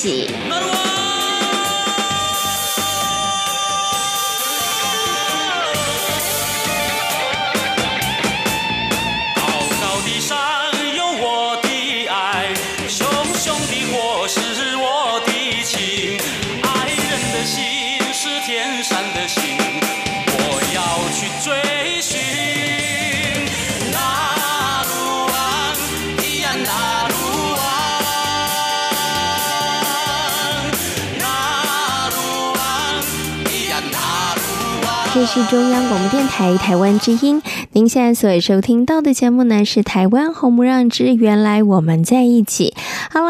起。这是中央广播电台台湾之音。您现在所收听到的节目呢，是《台湾红不让之原来我们在一起》。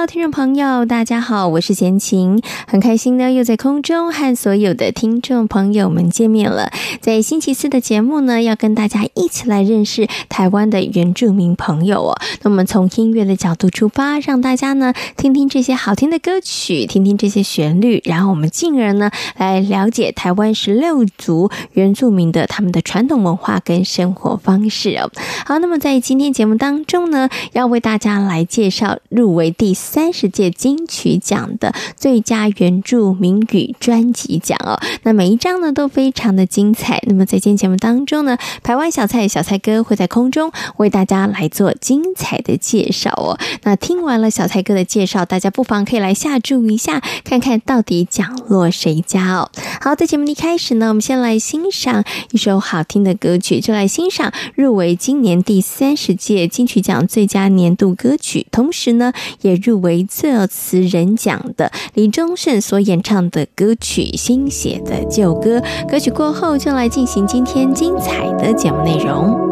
听众朋友，大家好，我是贤琴，很开心呢，又在空中和所有的听众朋友们见面了。在星期四的节目呢，要跟大家一起来认识台湾的原住民朋友哦。那么从音乐的角度出发，让大家呢听听这些好听的歌曲，听听这些旋律，然后我们进而呢来了解台湾十六族原住民的他们的传统文化跟生活方式哦。好，那么在今天节目当中呢，要为大家来介绍入围第三十届金曲奖的最佳原住民语专辑奖哦。那每一张呢都非常的精彩。那么在今天节目当中呢，排湾小蔡小蔡哥会在空中为大家来做精彩的介绍哦。那听完了小蔡哥的介绍，大家不妨可以来下注一下，看看到底奖落谁家哦。好，在节目的一开始呢，我们先来欣赏一首好听的歌曲，就来欣赏入围今年第三十届金曲奖最佳年度歌曲，同时呢也入围作词人奖的李宗盛所演唱的歌曲《新写的旧歌》。歌曲过后就来进行今天精彩的节目内容。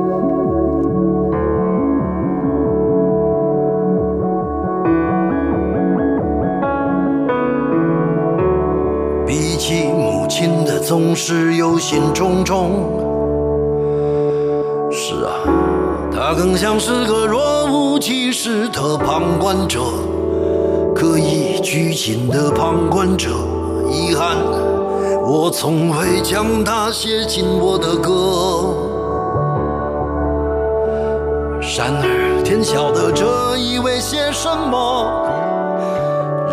比起母亲的总是忧心忡忡。是啊，他更像是个若无其事的旁观者，刻意拘谨的旁观者。遗憾，我从未将他写进我的歌。然而天晓得这意味些什么，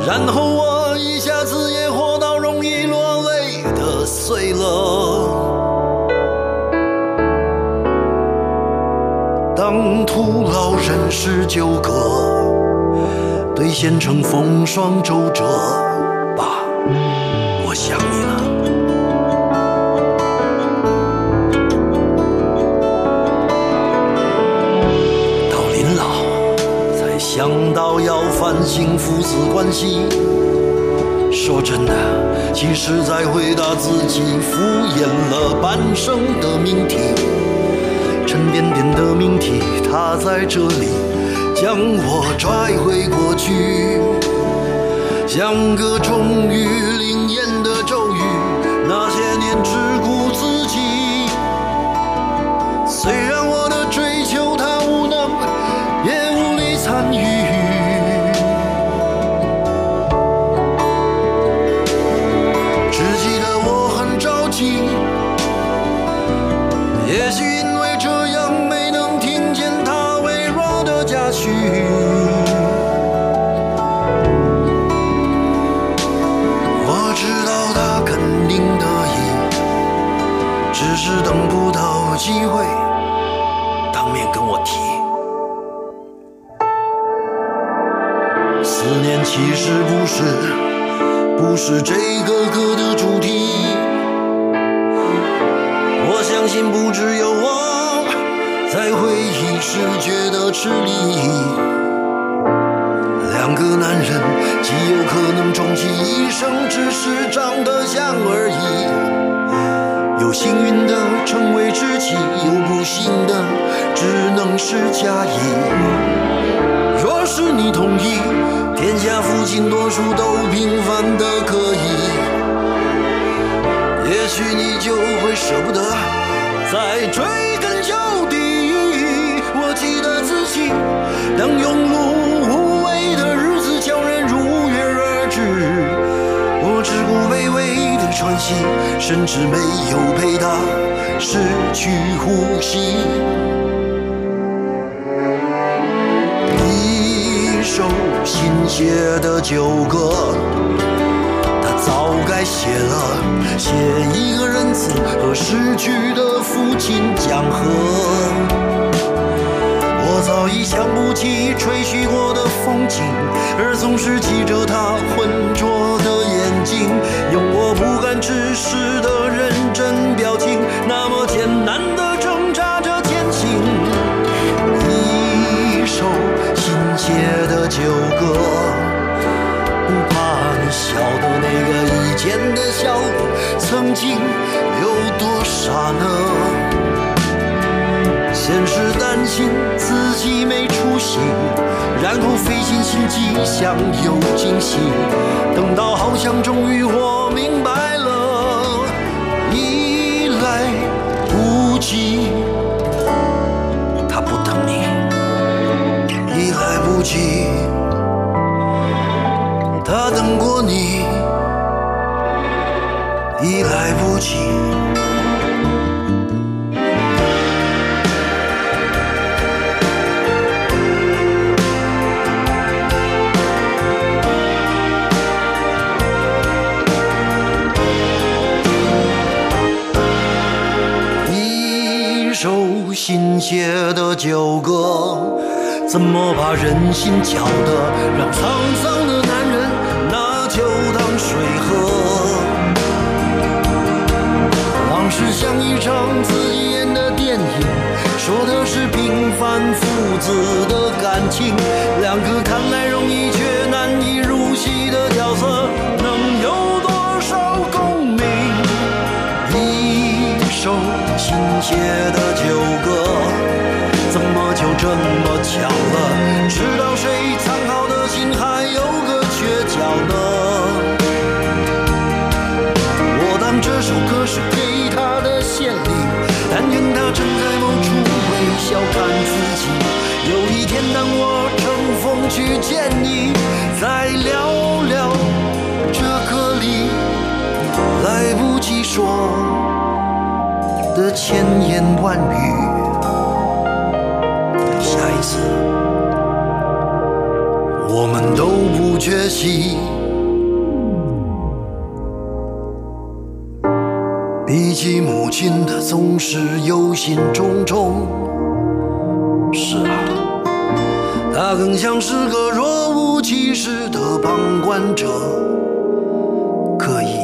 然后我一下子也活到容易落泪的岁了。当徒劳人世纠葛，兑现成风霜周折，爸，我想你了。到临老才想到要反省父子关系。说真的，其实在回答自己敷衍了半生的命题。沉甸甸的命题，它在这里将我拽回过去，像个终于灵验的咒语。那些年之息，甚至没有陪他失去呼吸。一首新写的旧歌，他早该写了，写一个仁慈和逝去的父亲讲和。我早已想不起吹嘘过的风景，而总是记着他浑浊的眼睛，用我不敢直视的认真表情，那么艰难的挣扎着前行。一首新写的旧歌，不怕你笑的那个以前的小我，曾经有多傻呢？先是担心自己没出息，然后费尽心机想有惊喜，等到好像终于我明白了，已来不及。他不等你，已来不及。他等过你，已来不及。新写的旧歌。怎么把人心搅得让沧桑的男人拿酒当水喝？往事像一场自己演的电影，说的是平凡父子的感情，两个看来容易却难以入戏的写的旧歌。怎么就这么巧了？千言万语。下一次我们都不缺席，比起母亲的总是忧心忡忡。是啊，他更像是个若无其事的旁观者，刻意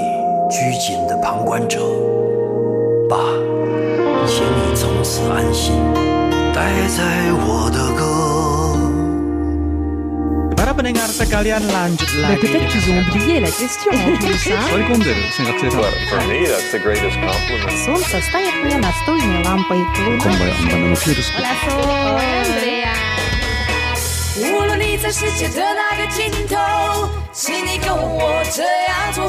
拘谨的旁观者。你从此安心，待在我的歌。Pendengar sekalian lanjut lagi. Peut-être qu'ils ont oublié la question en plus, hein? For me, that's the greatest compliment. Солнце стоит мне настольной лампой. Hola, Sol. Andrea. 无论你在世界的哪个尽头，请你跟我这样做。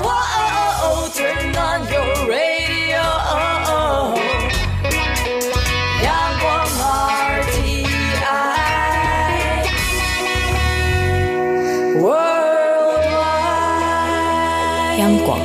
Turn on your radio. 央广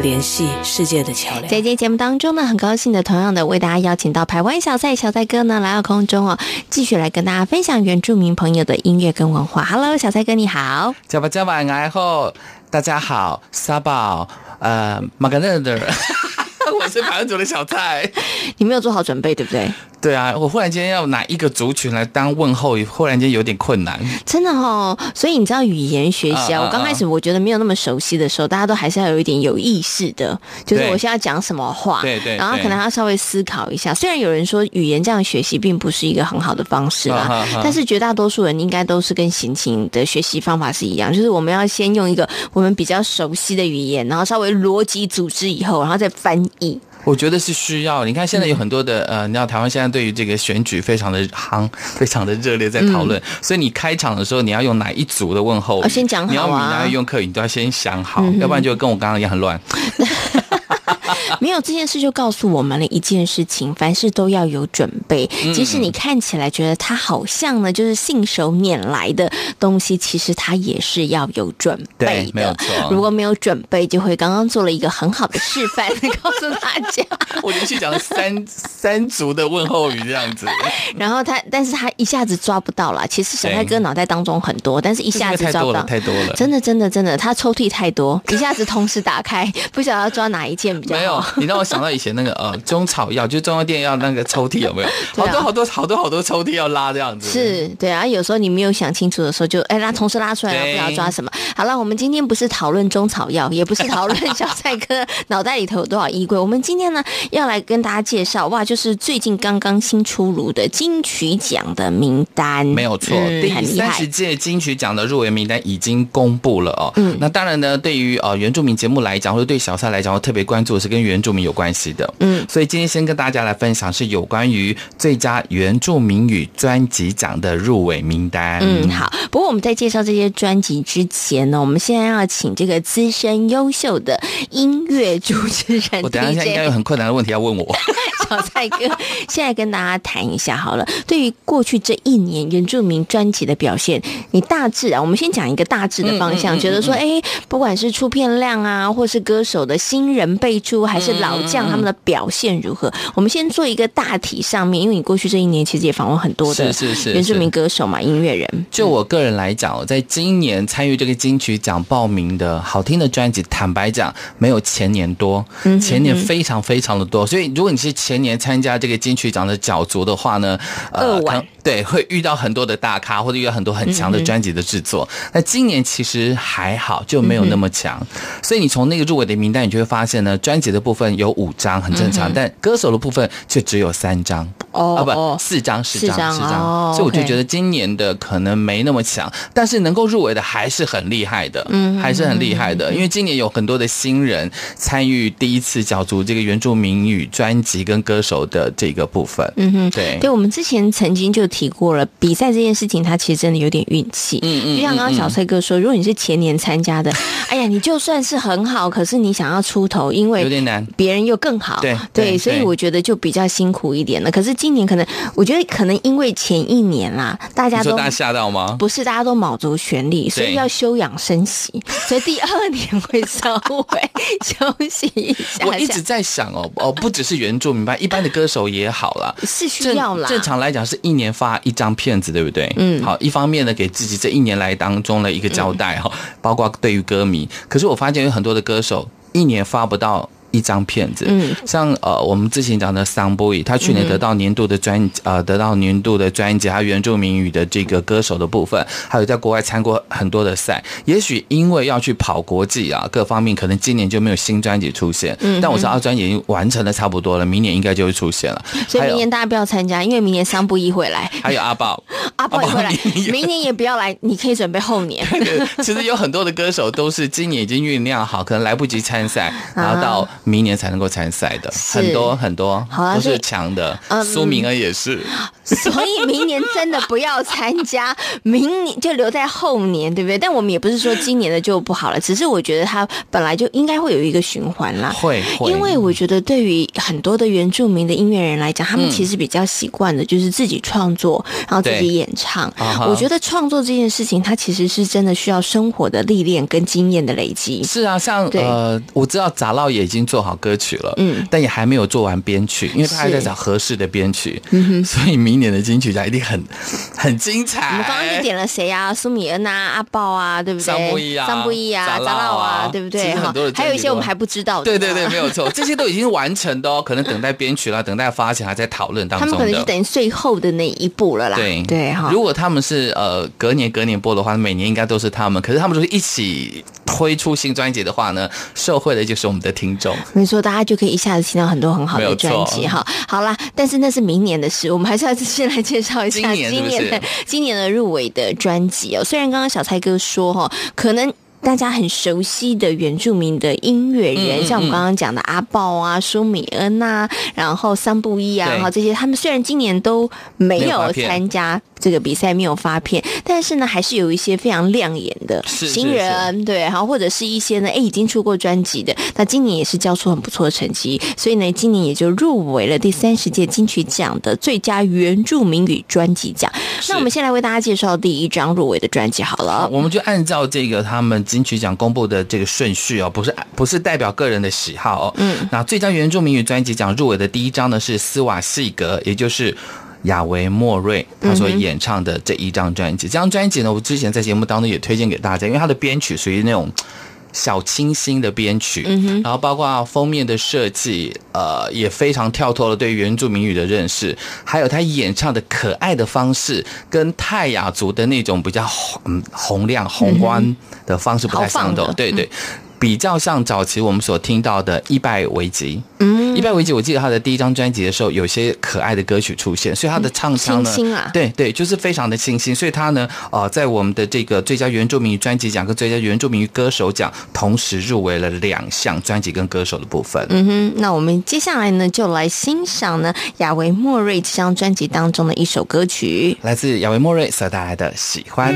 联系世界的桥梁。在今天节目当中呢，很高兴的，同样的为大家邀请到台湾小赛小赛哥呢来到空中哦，继续来跟大家分享原住民朋友的音乐跟文化。Hello，小赛哥你好。加巴加巴，然后，大家好，沙宝，呃，马格勒的，我是排湾族的小菜。你没有做好准备，对不对？对啊，我忽然间要拿一个族群来当问候，忽然间有点困难。真的哦，所以你知道语言学习啊，我刚开始我觉得没有那么熟悉的时候，大家都还是要有一点有意识的，就是我现在讲什么话，对对，然后可能要稍微思考一下。虽然有人说语言这样学习并不是一个很好的方式啦，但是绝大多数人应该都是跟行情的学习方法是一样，就是我们要先用一个我们比较熟悉的语言，然后稍微逻辑组织以后，然后再翻译。我觉得是需要。你看现在有很多的、嗯、呃，你知道台湾现在对于这个选举非常的夯，非常的热烈在讨论、嗯。所以你开场的时候你要用哪一组的问候我？先讲好啊。你要闽南语用客语，你都要先想好，嗯、要不然就跟我刚刚一样很乱。没有这件事就告诉我们了一件事情，凡事都要有准备。即使你看起来觉得它好像呢，就是信手拈来的东西，其实它也是要有准备的。对，没有错。如果没有准备，就会刚刚做了一个很好的示范，告诉大家。我连续讲了三三足的问候语这样子，然后他，但是他一下子抓不到了。其实小泰哥脑袋当中很多，但是一下子抓不到，太多了，太多了。真的，真的，真的，他抽屉太多，一下子同时打开，不晓得要抓哪一件比较好。没有。你让我想到以前那个呃中草药，就中药店要那个抽屉有没有？好多好多好多好多抽屉要拉这样子。是，对啊，有时候你没有想清楚的时候就，就哎拉同时拉出来了，不知道抓什么。好了，我们今天不是讨论中草药，也不是讨论小蔡哥 脑袋里头有多少衣柜。我们今天呢要来跟大家介绍哇，就是最近刚刚新出炉的金曲奖的名单。没有错，嗯、第三十届金曲奖的入围名单已经公布了哦。嗯，那当然呢，对于呃原住民节目来讲，或者对小蔡来讲，我特别关注的是跟原住民有关系的，嗯，所以今天先跟大家来分享是有关于最佳原住民语专辑奖的入围名单。嗯，好。不过我们在介绍这些专辑之前呢，我们现在要请这个资深优秀的音乐主持人，我等一下应该有很困难的问题要问我。小蔡哥，现在跟大家谈一下好了。对于过去这一年原住民专辑的表现，你大致啊，我们先讲一个大致的方向，嗯嗯嗯嗯、觉得说，哎，不管是出片量啊，或是歌手的新人辈出，还是老将他们的表现如何？我们先做一个大体上面，因为你过去这一年其实也访问很多的是是是原住民歌手嘛，音乐人。就我个人来讲，在今年参与这个金曲奖报名的好听的专辑，坦白讲，没有前年多，前年非常非常的多。所以如果你是前年参加这个金曲奖的角逐的话呢，呃，对，会遇到很多的大咖，或者遇到很多很强的专辑的制作。那今年其实还好，就没有那么强。所以你从那个入围的名单，你就会发现呢，专辑的部分有五张，很正常，但歌手的部分却只有三张。哦，啊不，四张，四张，四张。所以我就觉得今年的可能没那么强，但是能够入围的还是很厉害的，嗯，还是很厉害的。因为今年有很多的新人参与第一次角逐这个原住民语专辑跟歌手的这个部分，嗯哼，对，对，我们之前曾经就提过了，比赛这件事情，它其实真的有点运气，嗯嗯，就像刚刚小蔡哥说，如果你是前年参加的，哎呀，你就算是很好，可是你想要出头，因为有点难，别人又更好，对对，所以我觉得就比较辛苦一点了。可是今年可能，我觉得可能因为前一年啦，大家都大家吓到吗？不是，大家都卯足全力，所以要休养生息，所以第二年会稍微 休息一下。我一直在想哦哦，不只是原住民吧，一般的歌手也好啦，是需要啦。正常来讲是一年发一张片子，对不对？嗯，好，一方面呢，给自己这一年来当中的一个交代哈，包括对于歌迷。可是我发现有很多的歌手一年发不到。一张片子，嗯，像呃，我们之前讲的桑布伊，他去年得到年度的专呃，得到年度的专辑，还有原住民语的这个歌手的部分，还有在国外参过很多的赛。也许因为要去跑国际啊，各方面可能今年就没有新专辑出现。嗯，但我知道专辑已经完成的差不多了，明年应该就会出现了。所以明年大家不要参加，因为明年桑布伊会来，还有阿豹，阿豹也会来，明年也不要来，你可以准备后年。其实有很多的歌手都是今年已经酝酿好，可能来不及参赛，然后到。明年才能够参赛的很多很多，都是强的。苏明恩也是，所以明年真的不要参加，明年就留在后年，对不对？但我们也不是说今年的就不好了，只是我觉得他本来就应该会有一个循环啦。会，因为我觉得对于很多的原住民的音乐人来讲，他们其实比较习惯的就是自己创作，然后自己演唱。我觉得创作这件事情，它其实是真的需要生活的历练跟经验的累积。是啊，像呃，我知道杂烙也已经做。好歌曲了，嗯，但也还没有做完编曲，因为他还在找合适的编曲，嗯哼，所以明年的金曲奖一定很很精彩。我们刚刚就点了谁啊？苏米恩啊，阿豹啊，对不对？桑布伊啊，桑布伊啊，扎老啊，对不对？哈，还有一些我们还不知道的，对对对，没有错，这些都已经完成的哦，可能等待编曲了，等待发行，还在讨论当中。他们可能是等于最后的那一步了啦。对对哈，如果他们是呃隔年隔年播的话，每年应该都是他们。可是他们如果一起推出新专辑的话呢，受惠的就是我们的听众。没错，大家就可以。一下子听到很多很好的专辑哈，好啦，但是那是明年的事，我们还是要先来介绍一下今年的今年的入围的专辑哦。虽然刚刚小蔡哥说哈，可能。大家很熟悉的原住民的音乐人，嗯嗯嗯像我们刚刚讲的阿豹啊、舒米恩啊，然后桑布伊啊，然后这些，他们虽然今年都没有参加这个比赛，没有发片，但是呢，还是有一些非常亮眼的新人，是是是对，然后或者是一些呢，哎，已经出过专辑的，那今年也是交出很不错的成绩，所以呢，今年也就入围了第三十届金曲奖的最佳原住民语专辑奖。那我们先来为大家介绍第一张入围的专辑好了，我们就按照这个他们。金曲奖公布的这个顺序哦，不是不是代表个人的喜好哦。嗯，那最佳原住民语专辑奖入围的第一张呢是斯瓦西格，也就是亚维莫瑞他所演唱的这一张专辑。这张专辑呢，我之前在节目当中也推荐给大家，因为它的编曲属于那种。小清新的编曲，然后包括封面的设计，呃，也非常跳脱了对原住民语的认识，还有他演唱的可爱的方式，跟泰雅族的那种比较嗯洪亮宏观的方式不太相同，对对。比较像早期我们所听到的一拜维吉，嗯，伊拜维吉，我记得他的第一张专辑的时候，有些可爱的歌曲出现，所以他的唱腔呢，对对，就是非常的清新，所以他呢，呃，在我们的这个最佳原住民语专辑奖跟最佳原住民语歌手奖同时入围了两项专辑跟歌手的部分。嗯哼，那我们接下来呢，就来欣赏呢亚维莫瑞这张专辑当中的一首歌曲，来自亚维莫瑞所带来的《喜欢》。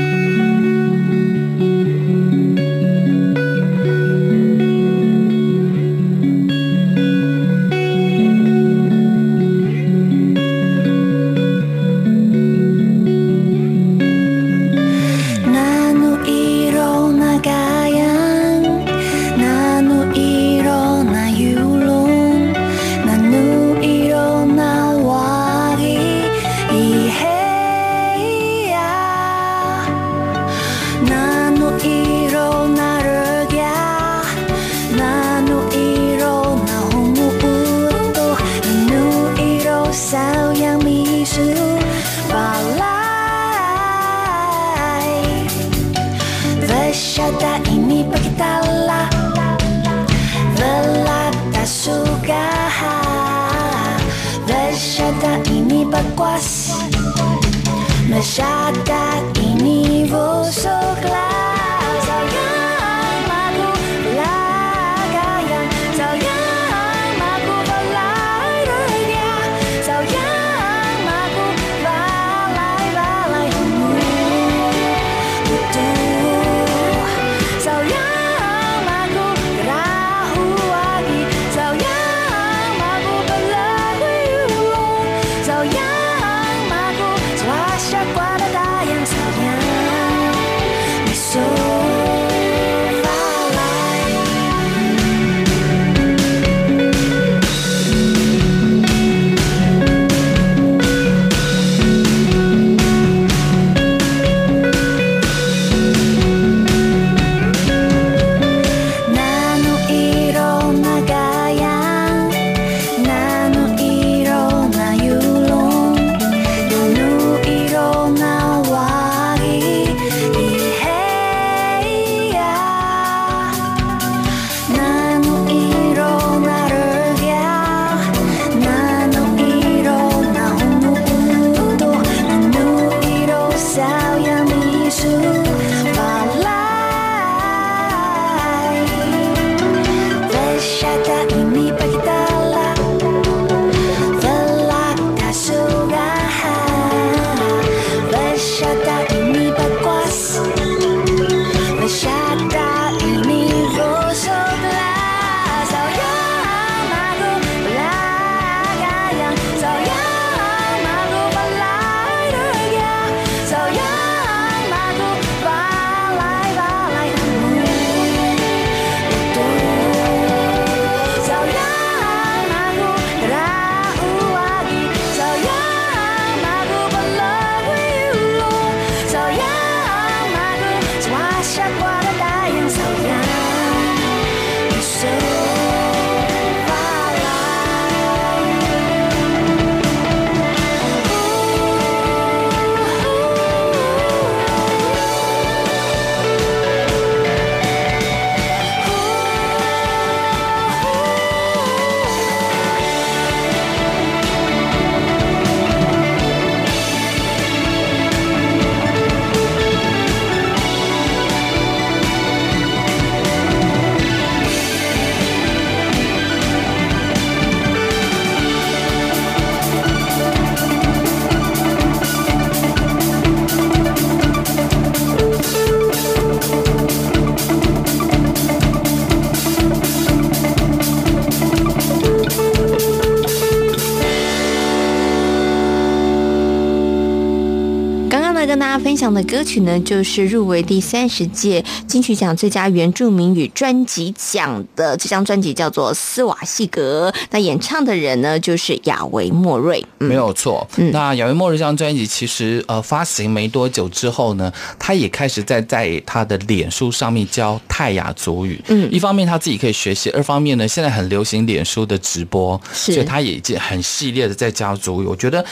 的歌曲呢，就是入围第三十届金曲奖最佳原住民语专辑奖的这张专辑叫做《斯瓦西格》，那演唱的人呢就是亚维莫瑞，嗯、没有错。嗯、那亚维莫瑞这张专辑其实呃发行没多久之后呢，他也开始在在他的脸书上面教泰雅族语。嗯，一方面他自己可以学习，二方面呢，现在很流行脸书的直播，所以他也已经很系列的在教族语。我觉得。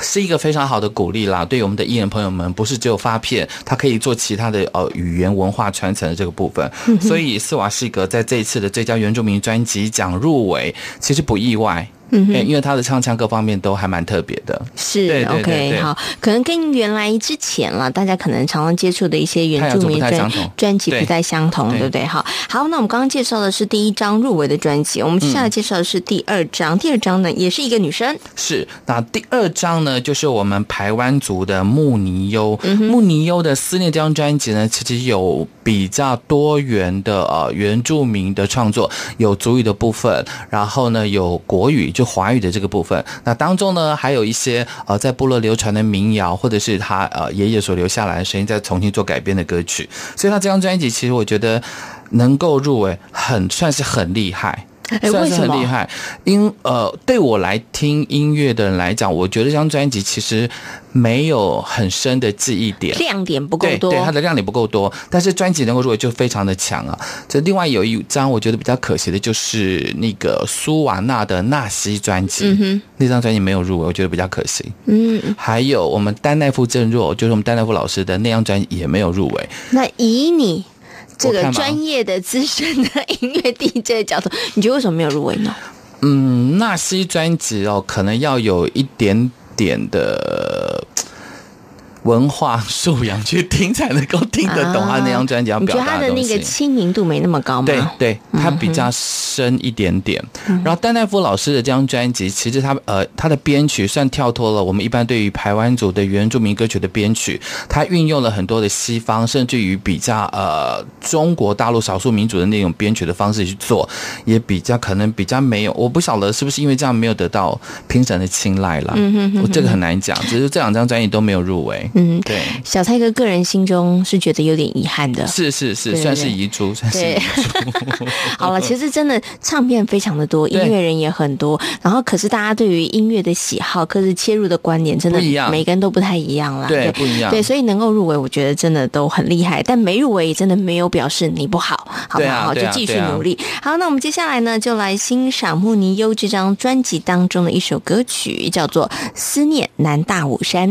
是一个非常好的鼓励啦，对于我们的艺人朋友们，不是只有发片，他可以做其他的呃语言文化传承的这个部分。所以斯瓦西格在这一次的最佳原住民专辑奖入围，其实不意外。嗯，因为他的唱腔各方面都还蛮特别的，是对对对对。OK 好，可能跟原来之前了，大家可能常常接触的一些原住民专专辑不太相同，对。不对？好，好，那我们刚刚介绍的是第一张入围的专辑，我们接下来介绍的是第二张，嗯、第二张呢也是一个女生，是那第二张呢就是我们台湾族的穆尼优，穆尼优的思念这张专辑呢，其实有比较多元的呃原住民的创作，有族语的部分，然后呢有国语。就华语的这个部分，那当中呢，还有一些呃在部落流传的民谣，或者是他呃爷爷所留下来的声音，再重新做改编的歌曲。所以他这张专辑，其实我觉得能够入围，很算是很厉害。算是很厉害，因呃，对我来听音乐的人来讲，我觉得这张专辑其实没有很深的记忆点，亮点不够多，对，对，它的亮点不够多。但是专辑能够入围就非常的强啊。这另外有一张我觉得比较可惜的就是那个苏瓦纳的纳西专辑，那张专辑没有入围，我觉得比较可惜。嗯，还有我们丹奈夫郑若，就是我们丹奈夫老师的那张专辑也没有入围。那以你。这个专业的资深的音乐 DJ 的角度，你觉得为什么没有入围呢？嗯，纳西专辑哦，可能要有一点点的。文化素养去听才能够听得懂他那张专辑要表达的东西。你觉得他的那个亲民度没那么高吗？对对，他比较深一点点。嗯、然后丹奈夫老师的这张专辑，其实他呃他的编曲算跳脱了我们一般对于台湾族的原住民歌曲的编曲，他运用了很多的西方，甚至于比较呃中国大陆少数民族的那种编曲的方式去做，也比较可能比较没有，我不晓得是不是因为这样没有得到评审的青睐了。嗯哼，哼，哼，这个很难讲，只是这两张专辑都没有入围。嗯，对，小蔡哥个人心中是觉得有点遗憾的，是是是，算是遗珠，算是遗珠。好了，其实真的唱片非常的多，音乐人也很多，然后可是大家对于音乐的喜好，可是切入的观点真的每个人都不太一样啦，对，不一样，对，所以能够入围，我觉得真的都很厉害，但没入围也真的没有表示你不好，好不好？就继续努力。好，那我们接下来呢，就来欣赏穆尼优这张专辑当中的一首歌曲，叫做《思念南大武山》。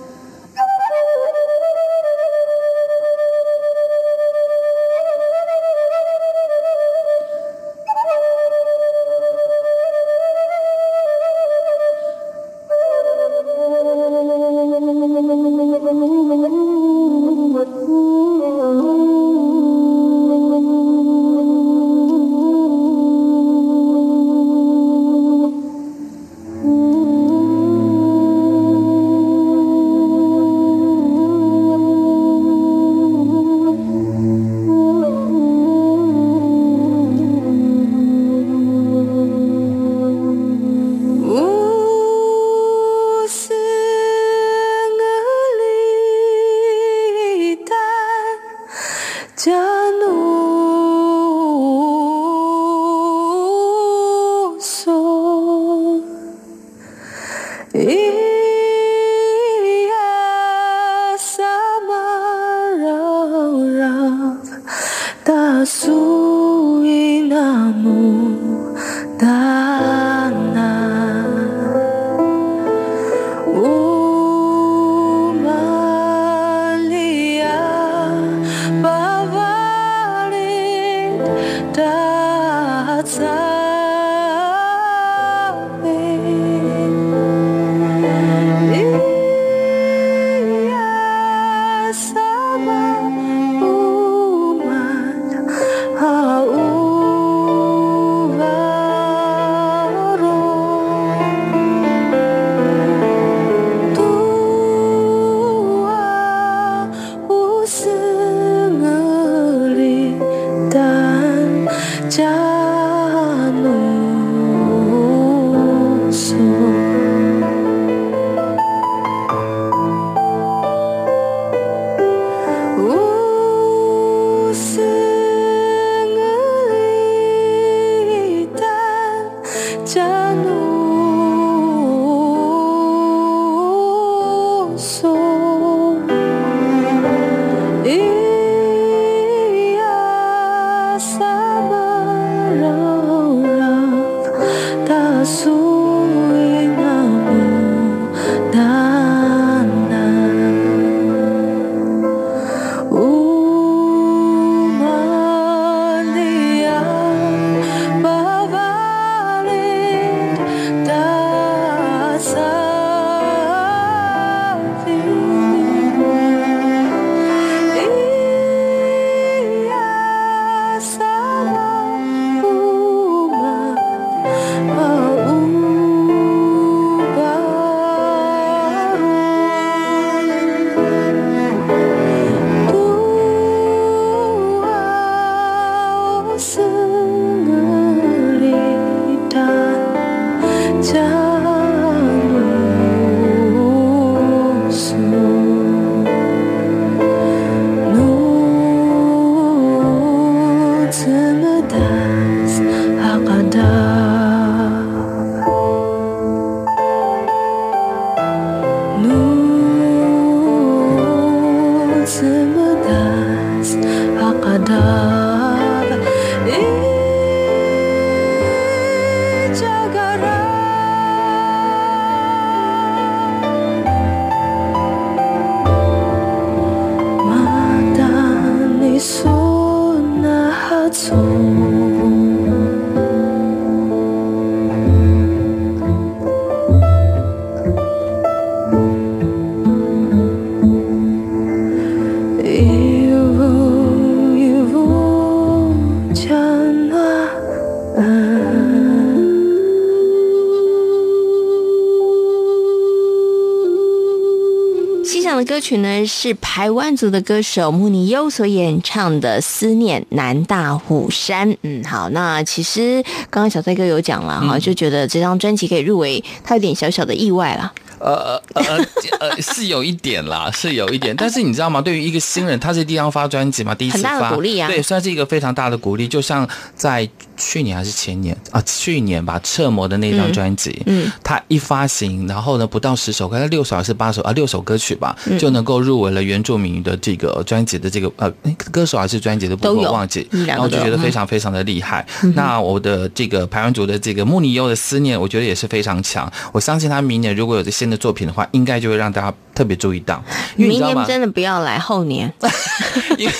呢是台湾族的歌手慕尼优所演唱的《思念南大虎山》。嗯，好，那其实刚刚小帅哥有讲了哈，就觉得这张专辑可以入围，他有点小小的意外了。呃呃呃呃，是有一点啦，是有一点，但是你知道吗？对于一个新人，他是第一张发专辑嘛，第一次发，鼓励啊，对，算是一个非常大的鼓励。就像在去年还是前年啊，去年吧，侧模的那张专辑，嗯，他一发行，然后呢，不到十首，可能六首还是八首啊，六首歌曲吧，就能够入围了原住民的这个专辑的这个呃歌手还是专辑的部分，忘记，然后就觉得非常非常的厉害。那我的这个排湾族的这个慕尼优的思念，我觉得也是非常强。我相信他明年如果有这新的作品的话，应该就会让大家特别注意到。明年真的不要来，后年，因为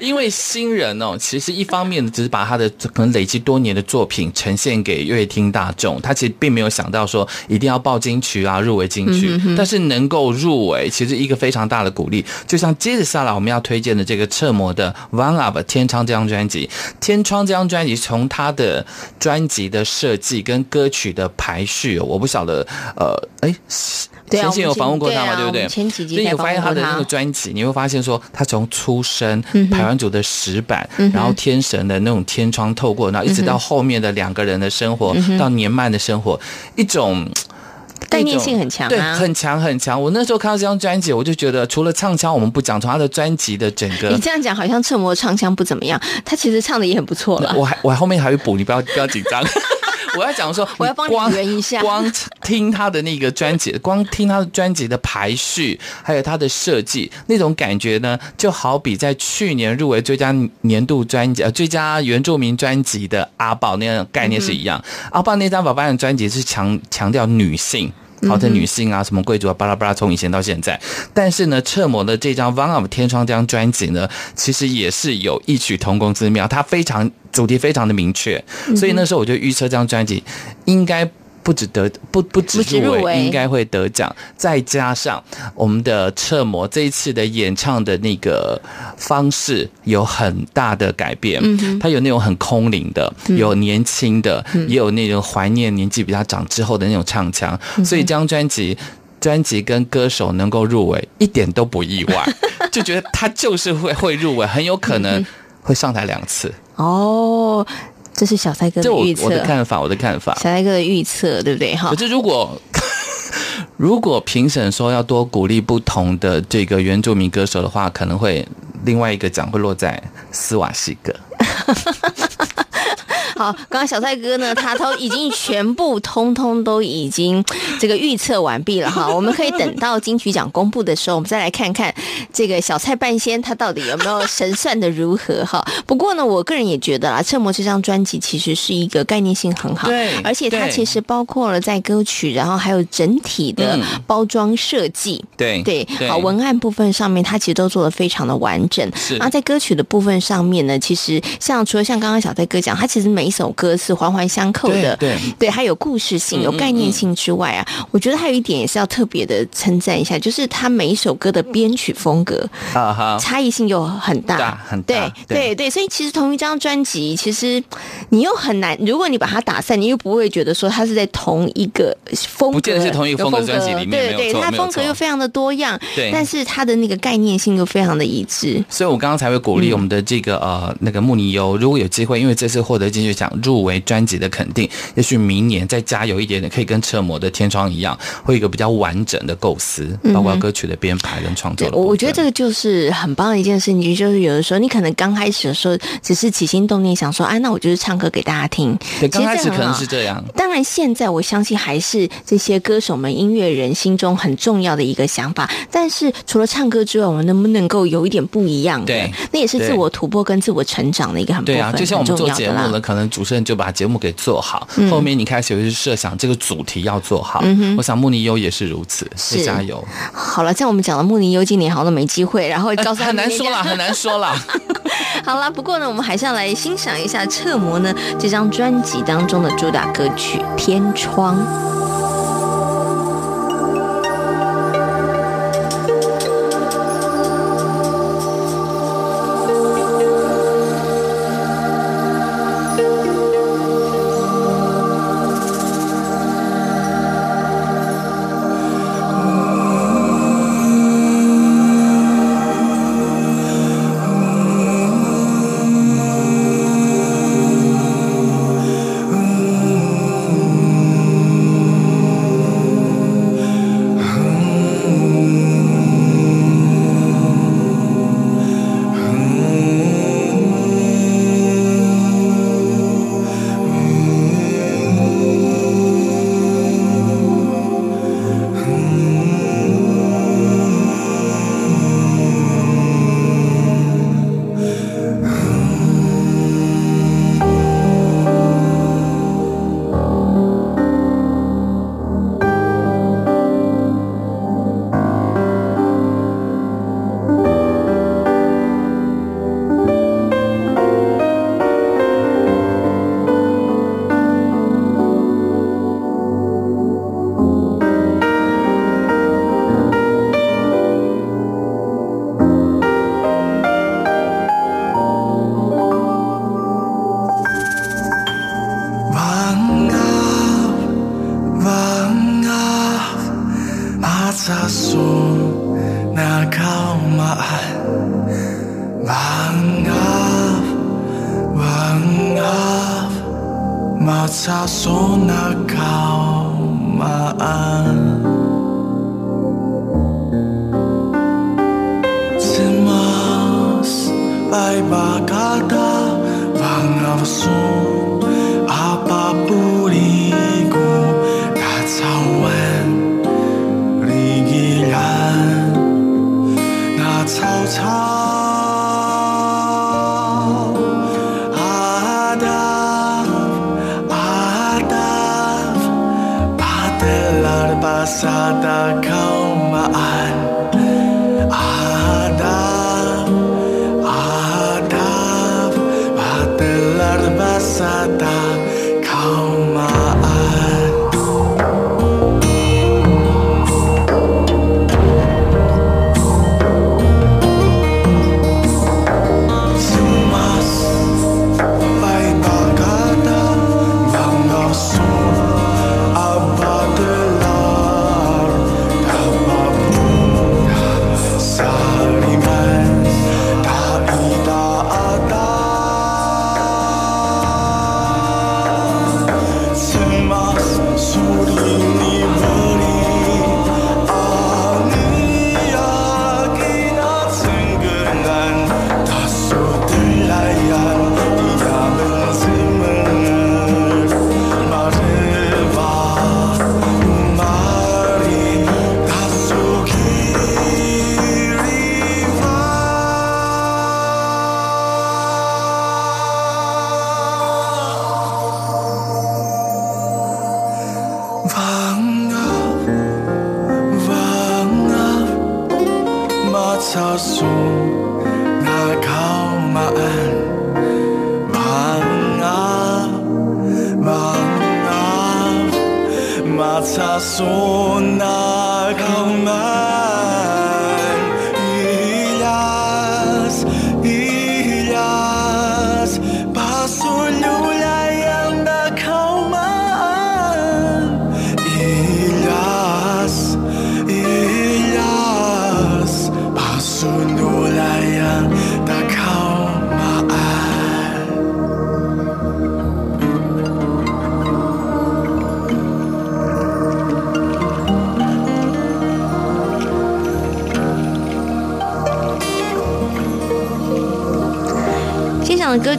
因为新人哦，其实一方面只是把他的可能累积多年的作品呈现给乐听大众，他其实并没有想到说一定要报金曲啊，入围金曲。但是能够入围，其实一个非常大的鼓励。就像接着下来我们要推荐的这个侧模的《One Up 天窗》这张专辑，《天窗》这张专辑从他的专辑的设计跟歌曲的排序，我不晓得，呃，哎。前期有访问过他嘛？对不对？所以你发现他的那个专辑，你会发现说，他从出生台湾族的石板，然后天神的那种天窗透过，然后一直到后面的两个人的生活，到年迈的生活，一种概念性很强，对，很强很强。我那时候看到这张专辑，我就觉得，除了唱腔我们不讲，从他的专辑的整个，你这样讲好像侧模唱腔不怎么样，他其实唱的也很不错了。我还我后面还会补，你不要不要紧张。我要讲说，我要帮你圆一下。光听他的那个专辑，光听他的专辑的排序，还有他的设计，那种感觉呢，就好比在去年入围最佳年度专辑、呃最佳原住民专辑的阿宝那样概念是一样。嗯、阿宝那张宝宝的专辑是强强调女性。好的女性啊，什么贵族啊，巴拉巴拉，从以前到现在。但是呢，侧模的这张《One of 天窗》这张专辑呢，其实也是有异曲同工之妙，它非常主题非常的明确，所以那时候我就预测这张专辑应该。不止得不不止入围，应该会得奖。再加上我们的侧模这一次的演唱的那个方式有很大的改变，嗯，他有那种很空灵的，有年轻的，也有那种怀念年纪比较长之后的那种唱腔。所以这张专辑专辑跟歌手能够入围一点都不意外，就觉得他就是会会入围，很有可能会上台两次。哦。这是小蔡哥的预测，我的看法，我的看法。小蔡哥的预测，对不对？哈。可是如果 如果评审说要多鼓励不同的这个原住民歌手的话，可能会另外一个奖会落在斯瓦西哥。好，刚刚小蔡哥呢，他都已经全部通通都已经这个预测完毕了哈。我们可以等到金曲奖公布的时候，我们再来看看这个小蔡半仙他到底有没有神算的如何哈。不过呢，我个人也觉得啦，侧模这张专辑其实是一个概念性很好，对，而且它其实包括了在歌曲，然后还有整体的包装设计，对对，好，文案部分上面它其实都做的非常的完整。是，然后在歌曲的部分上面呢，其实像除了像刚刚小蔡哥讲，他其实每一首歌是环环相扣的，对，对，它有故事性、有概念性之外啊，我觉得还有一点也是要特别的称赞一下，就是它每一首歌的编曲风格啊差异性又很大，很大，对，对，对，所以其实同一张专辑，其实你又很难，如果你把它打散，你又不会觉得说它是在同一个风格，不见得是同一个风格专辑里面，对，对，它风格又非常的多样，对，但是它的那个概念性又非常的一致，所以我刚刚才会鼓励我们的这个呃那个慕尼优，如果有机会，因为这次获得金曲奖入。围专辑的肯定，也许明年再加油一点点，可以跟车模的天窗一样，会有一个比较完整的构思，包括歌曲的编排跟创作。我觉得这个就是很棒的一件事情，就是有的时候你可能刚开始的时候只是起心动念想说，哎，那我就是唱歌给大家听。对，刚开始可能是这样。当然，现在我相信还是这些歌手们、音乐人心中很重要的一个想法。但是除了唱歌之外，我们能不能够有一点不一样的？对，那也是自我突破跟自我成长的一个很对啊。就像我们做节目了，可能主持人就把节目给做好，后面你开始会去设想这个主题要做好。嗯、我想慕尼优也是如此，是加油。好了，像我们讲了慕尼优今年好像都没机会，然后告诉 他、呃、很难说了，很难说了。好了，不过呢，我们还是要来欣赏一下侧模呢这张专辑当中的主打歌曲《天窗》。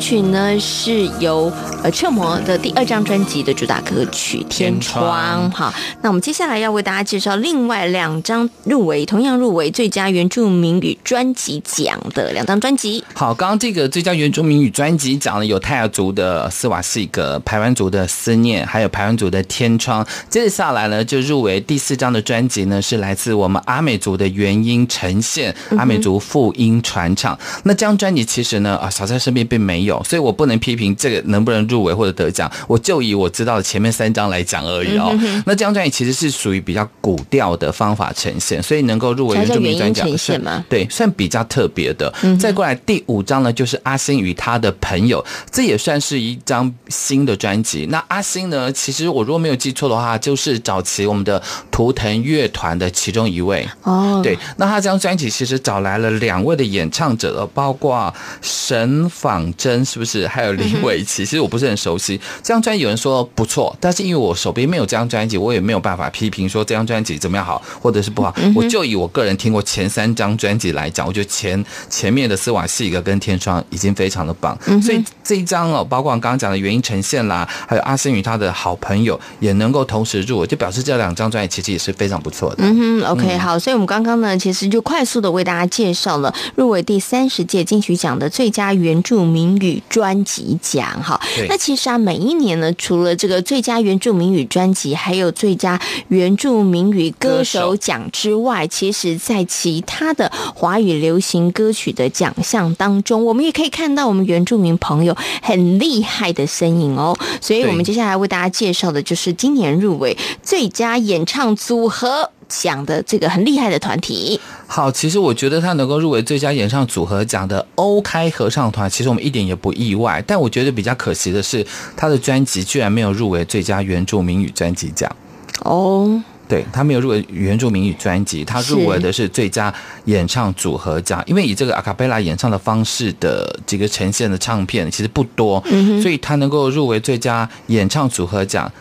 曲呢，是由呃车模的第二张专辑的主打歌曲《天窗》。好，那我们接下来要为大家介绍另外两张入围，同样入围最佳原住民语专辑奖的两张专辑。好，刚刚这个最佳原住民语专辑奖呢，有泰雅族的斯瓦西格、排湾族的思念，还有排湾族的天窗。接着下来呢，就入围第四张的专辑呢，是来自我们阿美族的原音呈现，阿美族复音传唱。那这张专辑其实呢，啊，小蔡身边并没有，所以我不能批评这个能不能入围或者得奖，我就以我知道的前面三张来讲而已哦。那这张专辑其实是属于比较古调的方法呈现，所以能够入围原住民专辑奖，对，算比较特别的。嗯再过来第五张呢，就是阿星与他的朋友，这也算是一张新的专辑。那阿星呢，其实我如果没有记错的话，就是早期我们的图腾乐团的其中一位哦。对，那他这张专辑其实找来了两位的演唱者，包括沈仿真，是不是？还有林伟琪。其实我不是很熟悉这张专辑，有人说不错，但是因为我手边没有这张专辑，我也没有办法批评说这张专辑怎么样好，或者是不好。我就以我个人听过前三张专辑来讲，我觉得前前面的斯瓦西格跟天窗已经非常的棒，所以这一张哦，包括我刚刚讲的原因呈现啦，还有阿星与他的好朋友也能够同时入围，就表示这两张专辑其实也是非常不错的。嗯哼，OK，好，所以我们刚刚呢，其实就快速的为大家介绍了入围第三十届金曲奖的最佳原住民语专辑奖。哈，那其实啊，每一年呢，除了这个最佳原住民语专辑，还有最佳原住民语歌手。奖之外，其实在其他的华语流行歌曲的奖项当中，我们也可以看到我们原住民朋友很厉害的身影哦。所以，我们接下来为大家介绍的就是今年入围最佳演唱组合奖的这个很厉害的团体。好，其实我觉得他能够入围最佳演唱组合奖的欧开合唱团，其实我们一点也不意外。但我觉得比较可惜的是，他的专辑居然没有入围最佳原住民语专辑奖。哦。对，他没有入围原住民语专辑，他入围的是最佳演唱组合奖。因为以这个阿卡贝拉演唱的方式的这个呈现的唱片其实不多，嗯、所以他能够入围最佳演唱组合奖。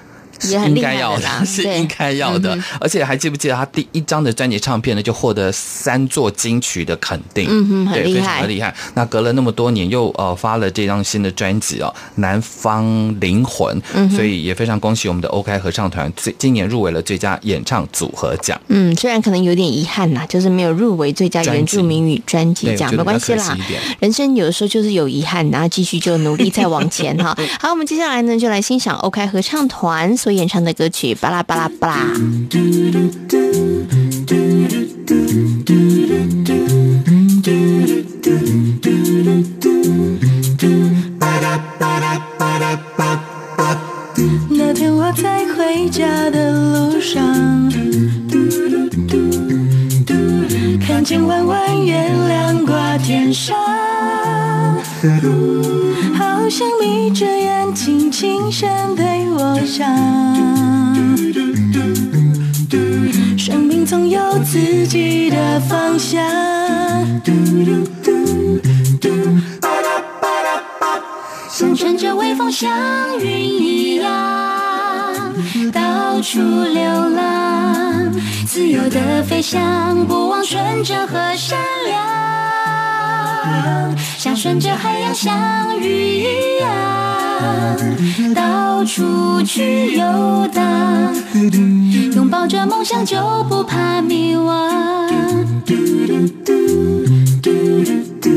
是应该要的，是应该要的。而且还记不记得他第一张的专辑唱片呢，就获得三座金曲的肯定，嗯哼，很厉害，非常的厉害。那隔了那么多年，又呃发了这张新的专辑哦，《南方灵魂》，嗯所以也非常恭喜我们的 OK 合唱团，最今年入围了最佳演唱组合奖。嗯，虽然可能有点遗憾呐，就是没有入围最佳原住民语专辑奖，没关系啦。人生有的时候就是有遗憾，然后继续就努力再往前哈。好，我们接下来呢，就来欣赏 OK 合唱团。所演唱的歌曲巴拉巴拉巴拉。那天我在回家的路上，看见弯弯月亮挂天上，好像眯着眼睛轻声对我讲，生命总有自己的方向。像乘着微风，像云一样，到处流浪，自由的飞翔，不忘纯真和善良。像顺着海洋，像鱼一样，到处去游荡，拥抱着梦想，就不怕迷惘。分享的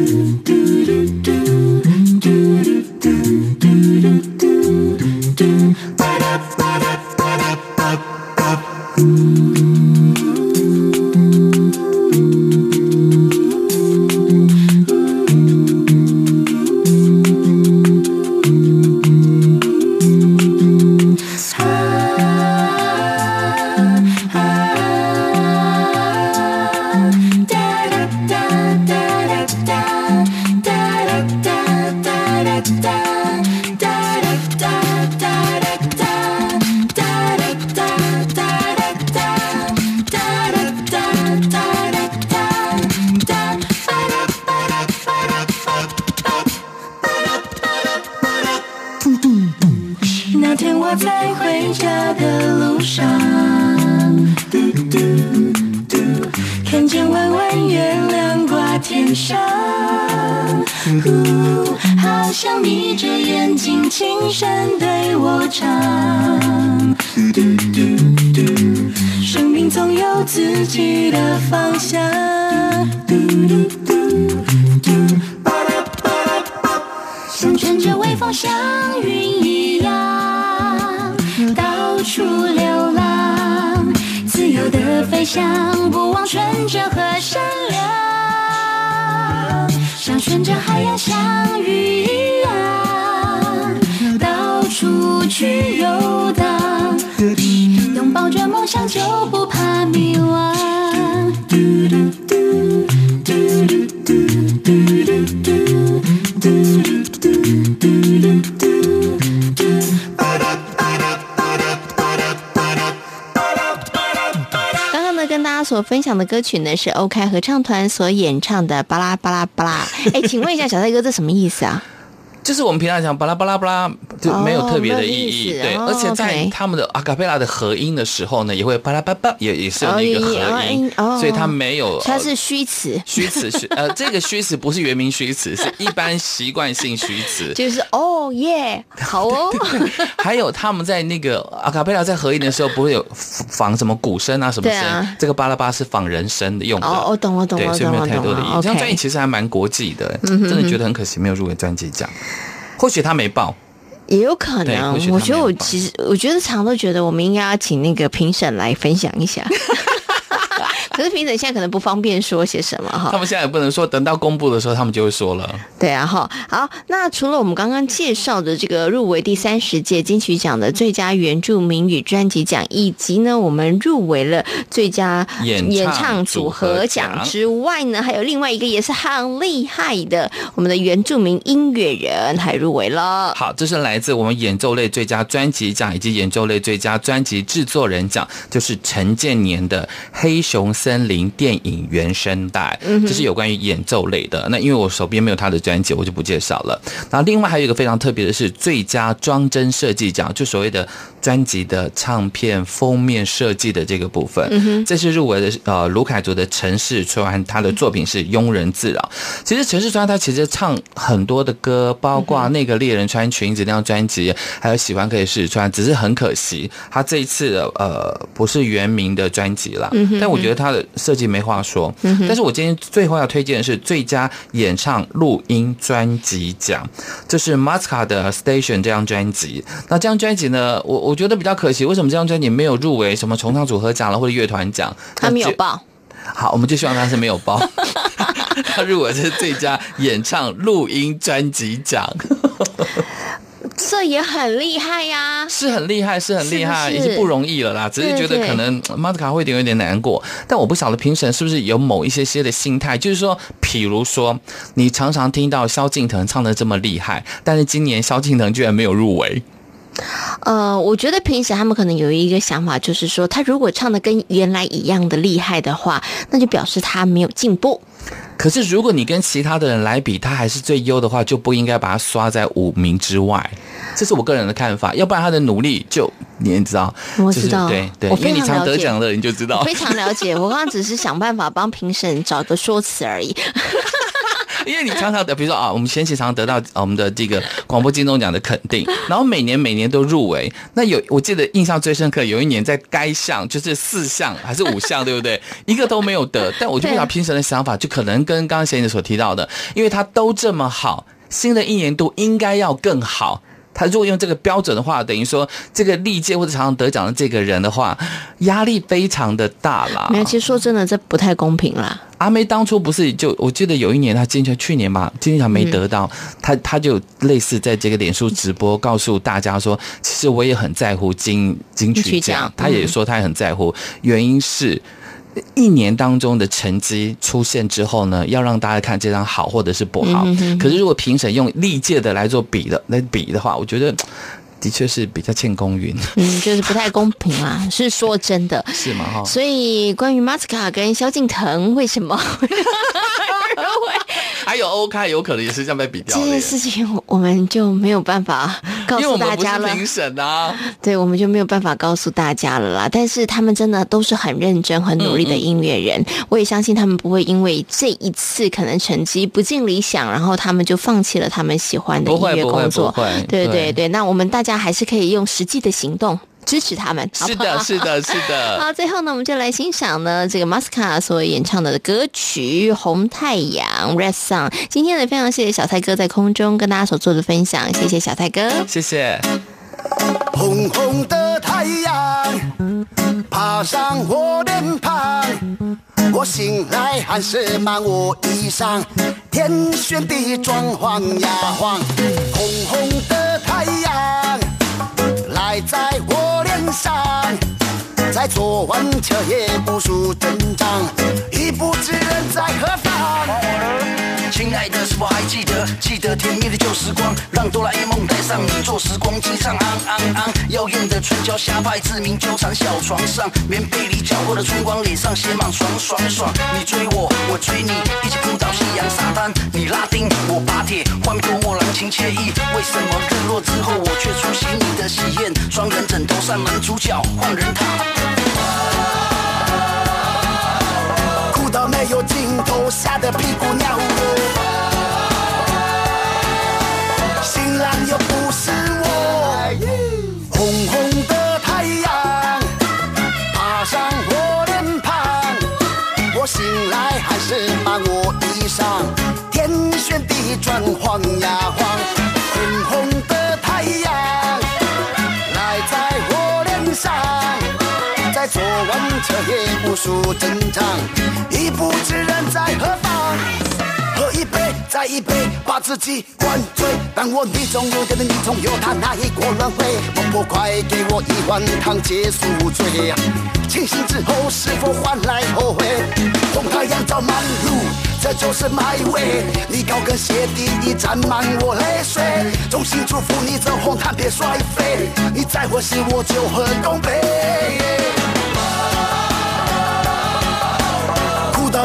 歌曲呢是 OK 合唱团所演唱的巴拉巴拉巴拉。哎，请问一下小帅哥，这什么意思啊？就是我们平常讲巴拉巴拉巴拉就没有特别的意义，对。而且在他们的阿卡贝拉的合音的时候呢，也会巴拉巴拉，也也是有那个合音，所以它没有，它是虚词，虚词是呃，这个虚词不是原名虚词，是一般习惯性虚词，就是哦耶，好哦。还有他们在那个阿卡贝拉在合音的时候，不会有仿什么鼓声啊什么声，这个巴拉巴是仿人声的用的。哦，我懂了，懂了，所以没有太多的意义。这张专辑其实还蛮国际的，真的觉得很可惜没有入围专辑奖。或许他没报，也有可能。我觉得我其实，我觉得常都觉得我们应该要请那个评审来分享一下。可是评审现在可能不方便说些什么哈。他们现在也不能说，等到公布的时候，他们就会说了。对啊，哈，好。那除了我们刚刚介绍的这个入围第三十届金曲奖的最佳原住民语专辑奖，以及呢，我们入围了最佳演唱组合奖之外呢，还有另外一个也是很厉害的，我们的原住民音乐人还入围了。好，这是来自我们演奏类最佳专辑奖以及演奏类最佳专辑制作人奖，就是陈建年的《黑熊森林》电影原声带，这是有关于演奏类的。那因为我手边没有他的专辑，我就不介绍了。然后另外还有一个非常特别的是最佳装帧设计奖，就所谓的专辑的唱片封面设计的这个部分。嗯、这是入围的呃卢凯族的陈世川，他的作品是《庸人自扰》。其实陈世川他其实唱很多的歌，包括那个猎人穿裙子那张专辑，还有喜欢可以试试穿，只是很可惜他这一次的呃不是原名的专辑了。但我觉得他的设计没话说。但是我今天最后要推荐的是最佳演唱录音专辑奖，这是 Masca 的 Station 这张专辑。那这张专辑呢，我我觉得比较可惜，为什么这张专辑没有入围什么重唱组合奖了或者乐团奖？他没有报。好，我们就希望他是没有报。他入围是最佳演唱录音专辑奖。这也很厉害呀，是很厉害，是很厉害，已经不容易了啦。只是觉得可能马斯卡会有点有点难过，但我不晓得评审是不是有某一些些的心态，就是说，譬如说，你常常听到萧敬腾唱的这么厉害，但是今年萧敬腾居然没有入围。呃，我觉得评审他们可能有一个想法，就是说，他如果唱的跟原来一样的厉害的话，那就表示他没有进步。可是，如果你跟其他的人来比，他还是最优的话，就不应该把他刷在五名之外。这是我个人的看法，要不然他的努力就你也知道，我知道，对对，因为你常得奖的，人就知道。非常了解，我刚刚只是想办法帮评审找个说辞而已。因为你常常得，比如说啊，我们前期常常得到我们的这个广播金钟奖的肯定，然后每年每年都入围。那有我记得印象最深刻，有一年在该项就是四项还是五项，对不对？一个都没有得。但我就不知道评审的想法，就可能跟刚刚贤姐所提到的，因为他都这么好，新的一年度应该要更好。他如果用这个标准的话，等于说这个历届或者常常得奖的这个人的话，压力非常的大啦。没有，其实说真的，这不太公平啦。阿妹当初不是就我记得有一年她进去，去年吧，金曲奖没得到，她她就类似在这个脸书直播告诉大家说，其实我也很在乎金金曲奖，她也说她也很在乎，原因是。一年当中的成绩出现之后呢，要让大家看这张好或者是不好。可是如果评审用历届的来做比的来比的话，我觉得的确是比较欠公允。嗯，就是不太公平啦，是说真的。是吗？哈。所以关于马斯卡跟萧敬腾为什么？还有欧开有可能也是这样被比掉。这件事情我们就没有办法告诉大家了。评审啊，对，我们就没有办法告诉大家了啦。但是他们真的都是很认真、很努力的音乐人，嗯嗯，我也相信他们不会因为这一次可能成绩不尽理想，然后他们就放弃了他们喜欢的音乐工作。对对对，那我们大家还是可以用实际的行动。支持他们，是的，是的，是的。好，最后呢，我们就来欣赏呢这个 Masca 所演唱的歌曲《红太阳》（Red Sun）。今天呢，非常谢谢小蔡哥在空中跟大家所做的分享，谢谢小蔡哥，谢谢。红红的太阳爬上我脸庞，我醒来汗湿满我衣裳，天旋地转晃呀晃，红红的太阳。赖在我脸上，在昨晚彻夜不数阵仗，已不知人在何方。亲爱的，是否还记得？记得甜蜜的旧时光，让哆啦 A 梦带上你坐时光机上，昂昂昂，妖艳的唇角，下派志明纠缠小床上，棉被里搅过的春光，脸上写满爽爽爽。你追我，我追你，一起扑倒夕阳沙滩。你拉丁，我巴铁，换过我郎情妾意。为什么日落之后，我却出席你的喜宴？双人枕头上，男主角换人哭。到没有尽头，吓得屁股尿了。新郎又不是我，红红的太阳爬上我脸庞，我醒来还是把我衣裳，天旋地转晃呀晃，在，昨晚。彻夜无数挣扎，已不知人在何方。喝一杯，再一杯，把自己灌醉。但我你中有的你中有他，哪一个轮回？婆婆快给我一碗汤解宿醉。清醒之后是否换来后悔？红太阳照满路，这就是 my way。你高跟鞋底已沾满我泪水，衷心祝福你走红毯别摔飞。你再欢喜我就喝东北，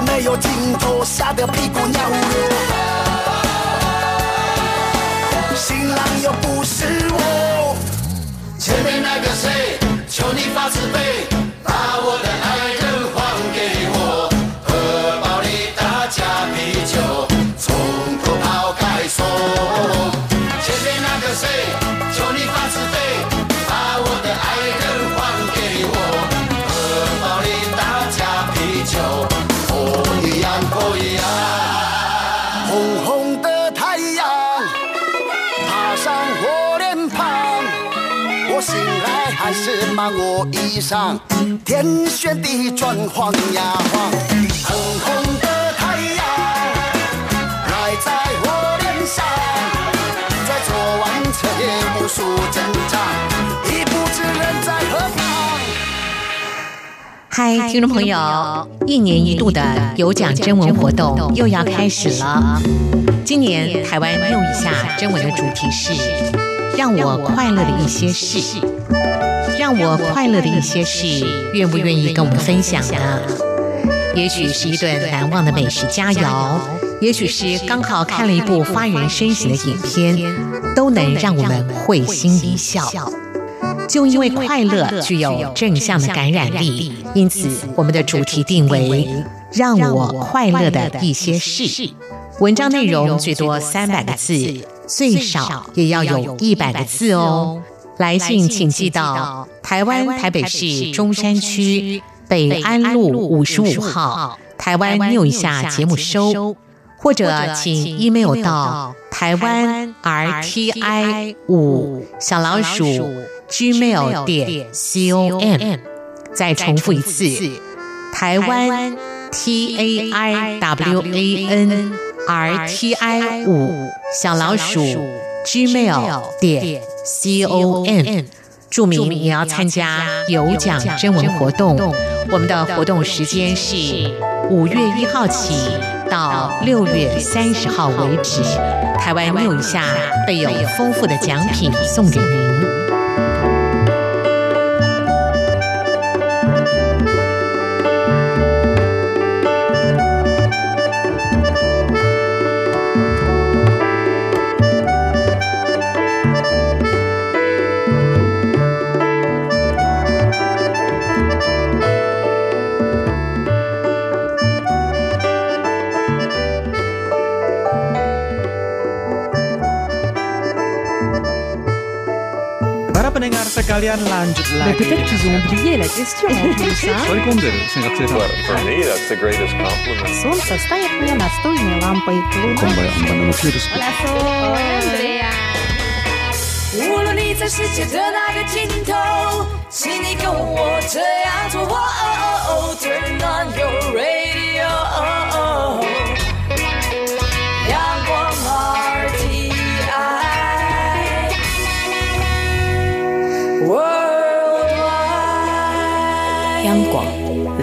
没有尽头，吓得屁股尿流。新郎又不是我，前面那个谁，求你发慈悲。我衣裳。天旋地转，晃呀晃，红红的太阳来在我脸上，在昨晚彻夜无数挣扎，已不知人在何方。嗨，听众朋友，一年一度的有奖征文活动又要开始了。今年台湾又一下征文的主题是“让我快乐的一些事”。让我快乐的一些事，愿不愿意跟我们分享呢？也许是一顿难忘的美食佳肴，也许是刚好看了一部发人深省的影片，都能让我们会心一笑。就因为快乐具有正向的感染力，因此我们的主题定为“让我快乐的一些事”。文章内容最多三百个字，最少也要有一百个字哦。来信请寄到台湾台北市中山区北安路五十五号台湾 New 一下节目收，或者请 email 到台湾 RTI 五小老鼠 gmail 点 com。再重复一次，台湾 T A I W A N R T I 五小老鼠 gmail 点。C O M，注明你要参加有奖征文活动。我们的活动时间是五月一号起到六月三十号为止。台湾 New 一下备有丰富的奖品送给您。Mais peut-être qu'ils ont oublié la question en plus, hein? Well, for me, that's the greatest compliment. Солнце станет мне настольной лампой. 无论你在世界的哪个尽头，请你跟我这样做。Turn on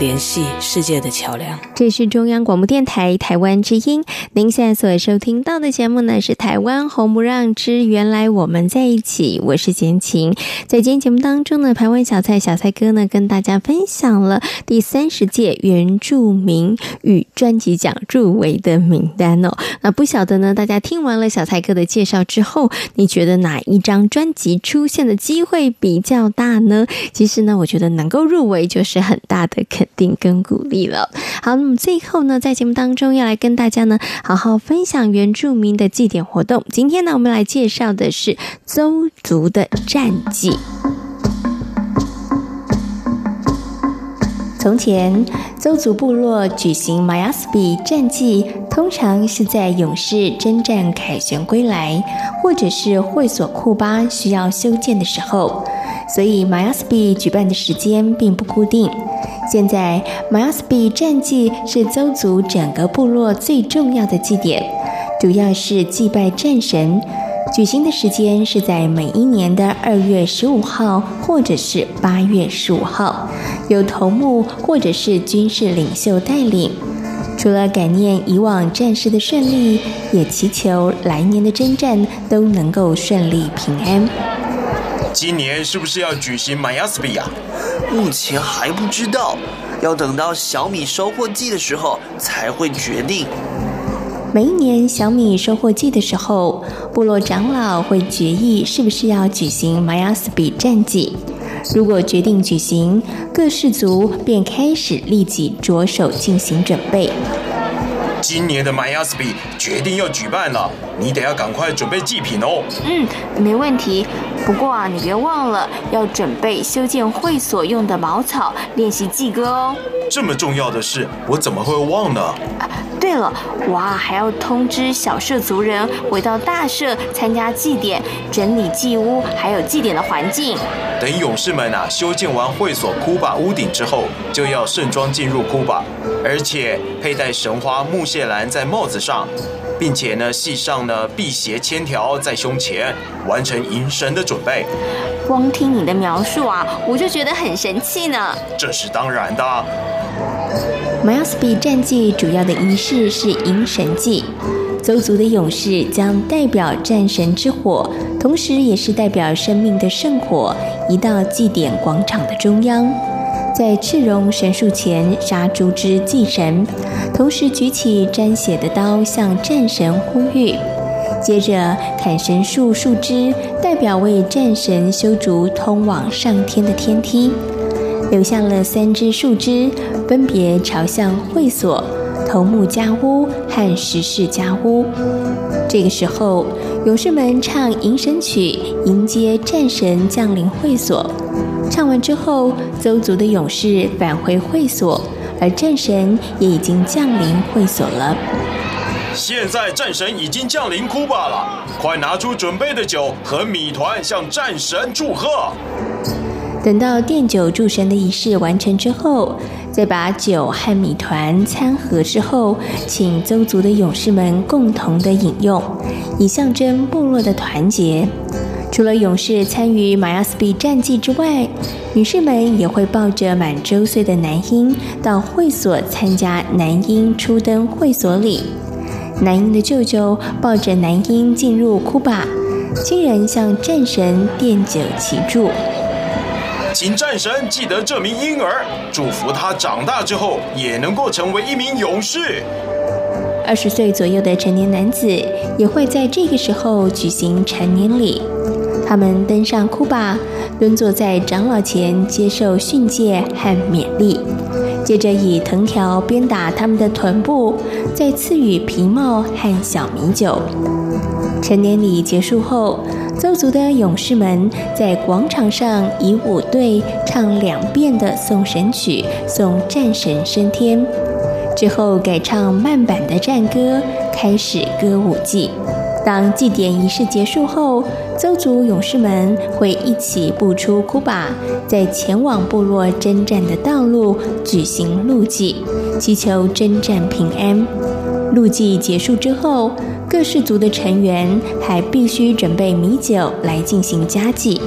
联系世界的桥梁。这是中央广播电台台湾之音。您现在所收听到的节目呢，是《台湾红不让之原来我们在一起》。我是简晴。在今天节目当中呢，台湾小蔡小蔡哥呢，跟大家分享了第三十届原住民与专辑奖入围的名单哦。那不晓得呢，大家听完了小蔡哥的介绍之后，你觉得哪一张专辑出现的机会比较大呢？其实呢，我觉得能够入围就是很大的肯定跟鼓励了。好，那么最后呢，在节目当中要来跟大家呢好好分享原住民的祭典活动。今天呢，我们来介绍的是邹族的战绩。从前，邹族部落举行马雅斯比战祭，通常是在勇士征战凯旋归来，或者是会所库巴需要修建的时候，所以马雅斯比举办的时间并不固定。现在，马雅斯比战祭是邹族整个部落最重要的祭典，主要是祭拜战神。举行的时间是在每一年的二月十五号，或者是八月十五号，由头目或者是军事领袖带领。除了感念以往战事的顺利，也祈求来年的征战都能够顺利平安。今年是不是要举行马雅斯比呀？目前还不知道，要等到小米收获季的时候才会决定。每一年小米收获季的时候，部落长老会决议是不是要举行玛雅斯比战祭。如果决定举行，各氏族便开始立即着手进行准备。今年的玛雅斯比决定要举办了，你得要赶快准备祭品哦。嗯，没问题。不过啊，你别忘了要准备修建会所用的茅草，练习祭歌哦。这么重要的事，我怎么会忘呢？啊，对了，哇，还要通知小社族人回到大社参加祭典，整理祭屋，还有祭典的环境。等勇士们啊修建完会所库巴屋顶之后，就要盛装进入库巴，而且佩戴神花木屑兰在帽子上，并且呢系上呢辟邪千条在胸前，完成迎神的准备。光听你的描述啊，我就觉得很神气呢。这是当然的。马雅斯比战祭主要的仪式是迎神祭。邹族的勇士将代表战神之火，同时也是代表生命的圣火，移到祭典广场的中央，在赤绒神树前杀猪之祭神，同时举起沾血的刀向战神呼吁，接着砍神树树枝，代表为战神修筑通往上天的天梯，留下了三支树枝，分别朝向会所。头目家屋和石室家屋，这个时候，勇士们唱迎神曲，迎接战神降临会所。唱完之后，邹族的勇士返回会所，而战神也已经降临会所了。现在战神已经降临库巴了，快拿出准备的酒和米团，向战神祝贺。等到奠酒祝神的仪式完成之后，再把酒和米团掺合之后，请邹族的勇士们共同的饮用，以象征部落的团结。除了勇士参与马雅斯比战祭之外，女士们也会抱着满周岁的男婴到会所参加男婴初登会所礼。男婴的舅舅抱着男婴进入库巴，亲人向战神奠酒祈祝。请战神记得这名婴儿，祝福他长大之后也能够成为一名勇士。二十岁左右的成年男子也会在这个时候举行成年礼。他们登上库巴，蹲坐在长老前接受训诫和勉励，接着以藤条鞭打他们的臀部，再赐予皮帽和小米酒。成年礼结束后，邹族的勇士们在广场上以舞队唱两遍的送神曲，送战神升天。之后改唱慢板的战歌，开始歌舞祭。当祭典仪式结束后，邹族勇士们会一起步出库巴，在前往部落征战的道路举行路祭，祈求征战平安。路祭结束之后，各氏族的成员还必须准备米酒来进行加祭。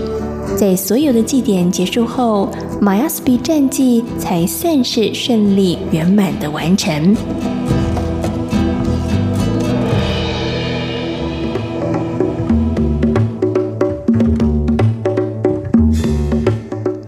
在所有的祭典结束后，马雅斯比战祭才算是顺利圆满的完成。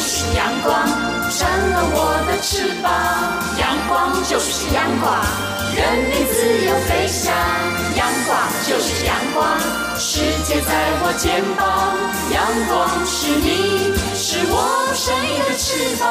是阳光，成了我的翅膀。阳光就是阳光，任你自由飞翔。阳光就是阳光，世界在我肩膀。阳光是你，是我生命的翅膀。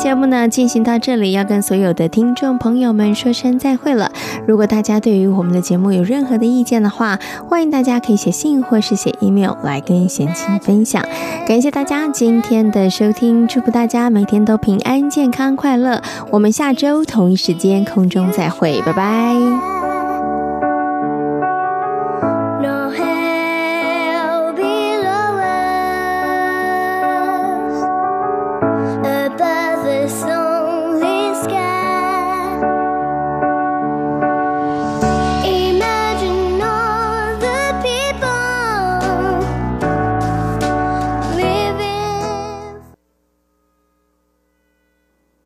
节目呢进行到这里，要跟所有的听众朋友们说声再会了。如果大家对于我们的节目有任何的意见的话，欢迎大家可以写信或是写 email 来跟贤青分享。感谢大家今天的收听，祝福大家每天都平安、健康、快乐。我们下周同一时间空中再会，拜拜。